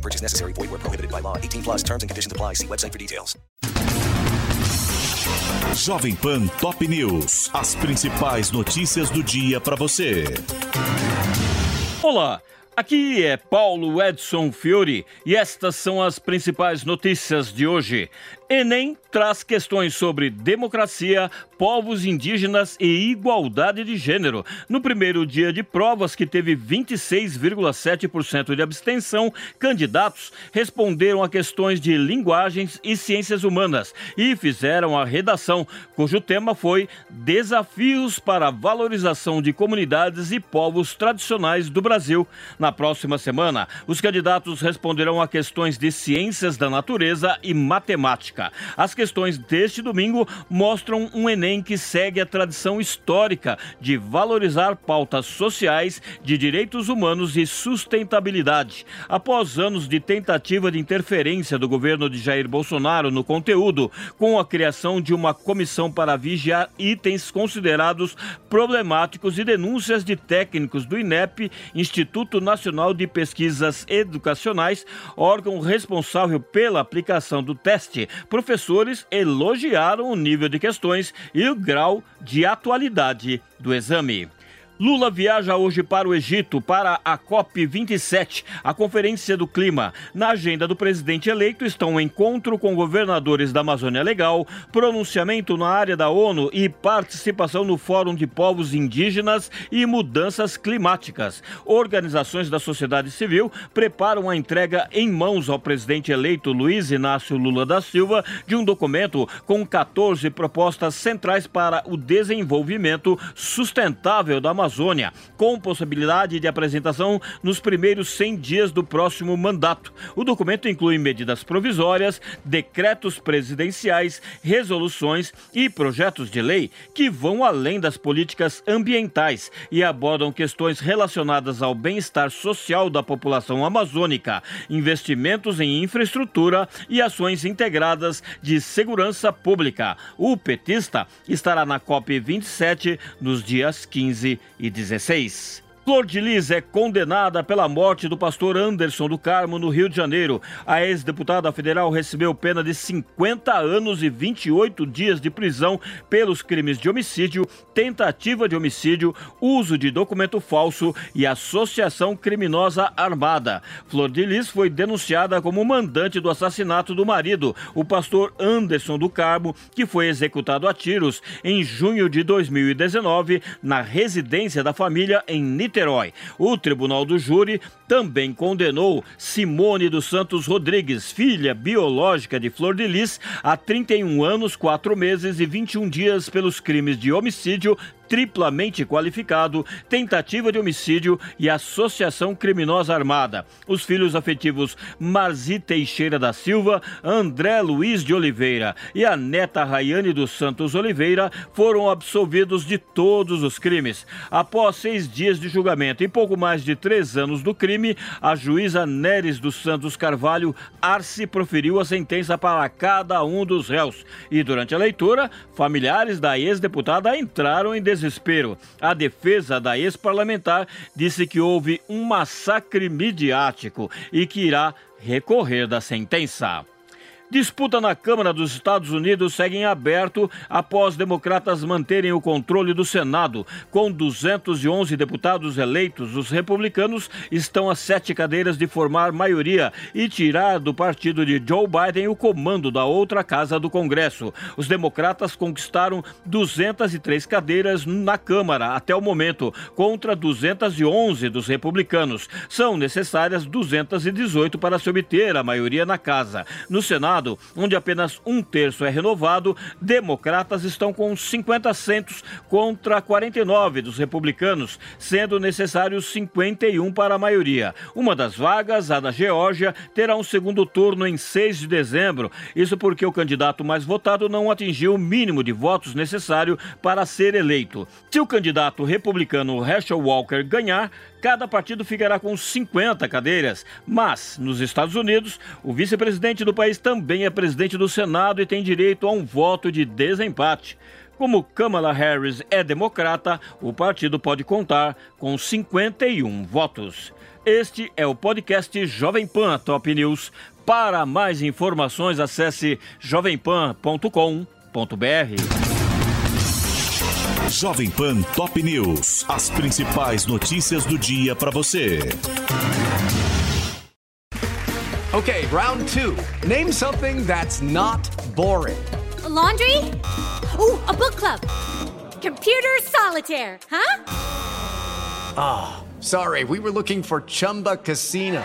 No purchase necessary. Void where prohibited by law. 18 plus terms and conditions apply. See website for details. Jovem Pan Top News. As principais notícias do dia para você. Olá. Aqui é Paulo Edson Fiore e estas são as principais notícias de hoje. Enem traz questões sobre democracia, povos indígenas e igualdade de gênero. No primeiro dia de provas, que teve 26,7% de abstenção, candidatos responderam a questões de linguagens e ciências humanas e fizeram a redação, cujo tema foi Desafios para a valorização de comunidades e povos tradicionais do Brasil. Na próxima semana, os candidatos responderão a questões de ciências da natureza e matemática. As questões deste domingo mostram um Enem que segue a tradição histórica de valorizar pautas sociais, de direitos humanos e sustentabilidade. Após anos de tentativa de interferência do governo de Jair Bolsonaro no conteúdo, com a criação de uma comissão para vigiar itens considerados problemáticos e denúncias de técnicos do INEP, Instituto Nacional de Pesquisas Educacionais, órgão responsável pela aplicação do teste, professores elogiaram o nível de questões e o grau de atualidade do exame. Lula viaja hoje para o Egito para a COP27, a Conferência do Clima. Na agenda do presidente eleito estão um encontro com governadores da Amazônia Legal, pronunciamento na área da ONU e participação no Fórum de Povos Indígenas e Mudanças Climáticas. Organizações da sociedade civil preparam a entrega em mãos ao presidente eleito Luiz Inácio Lula da Silva de um documento com 14 propostas centrais para o desenvolvimento sustentável da Amazônia Amazônia, com possibilidade de apresentação nos primeiros 100 dias do próximo mandato. O documento inclui medidas provisórias, decretos presidenciais, resoluções e projetos de lei que vão além das políticas ambientais e abordam questões relacionadas ao bem-estar social da população amazônica, investimentos em infraestrutura e ações integradas de segurança pública. O petista estará na COP 27 nos dias 15 e 16. Flor de Lis é condenada pela morte do pastor Anderson do Carmo no Rio de Janeiro. A ex-deputada federal recebeu pena de 50 anos e 28 dias de prisão pelos crimes de homicídio, tentativa de homicídio, uso de documento falso e associação criminosa armada. Flor de Lis foi denunciada como mandante do assassinato do marido, o pastor Anderson do Carmo, que foi executado a tiros em junho de 2019 na residência da família em Niterói. Niterói. O Tribunal do Júri também condenou Simone dos Santos Rodrigues, filha biológica de Flor de Lis, a 31 anos, 4 meses e 21 dias pelos crimes de homicídio, triplamente qualificado, tentativa de homicídio e associação criminosa armada. Os filhos afetivos Marzi Teixeira da Silva, André Luiz de Oliveira e a neta Rayane dos Santos Oliveira foram absolvidos de todos os crimes. Após seis dias de julgamento e pouco mais de três anos do crime, a juíza Neres dos Santos Carvalho Arce proferiu a sentença para cada um dos réus. E durante a leitura, familiares da ex-deputada entraram em desespero. A defesa da ex-parlamentar disse que houve um massacre midiático e que irá recorrer da sentença. Disputa na Câmara dos Estados Unidos segue em aberto após democratas manterem o controle do Senado. Com 211 deputados eleitos, os republicanos estão a sete cadeiras de formar maioria e tirar do partido de Joe Biden o comando da outra casa do Congresso. Os democratas conquistaram 203 cadeiras na Câmara até o momento, contra 211 dos republicanos. São necessárias 218 para se obter a maioria na casa. No Senado, Senado, onde apenas um terço é renovado, democratas estão com 50 assentos contra 49 dos republicanos, sendo necessários 51 para a maioria. Uma das vagas, a da Geórgia, terá um segundo turno em 6 de dezembro. Isso porque o candidato mais votado não atingiu o mínimo de votos necessário para ser eleito. Se o candidato republicano Herschel Walker ganhar, cada partido ficará com 50 cadeiras. Mas, nos Estados Unidos, o vice-presidente do país também é presidente do Senado e tem direito a um voto de desempate. Como Kamala Harris é democrata, o partido pode contar com 51 votos. Este é o podcast Jovem Pan Top News. Para mais informações, acesse jovempan.com.br. Jovem Pan Top News. As principais notícias do dia para você. Okay, round two. Name something that's not boring. A laundry? Ooh, a book club. Computer solitaire, huh? Ah, oh, sorry, we were looking for Chumba Casino.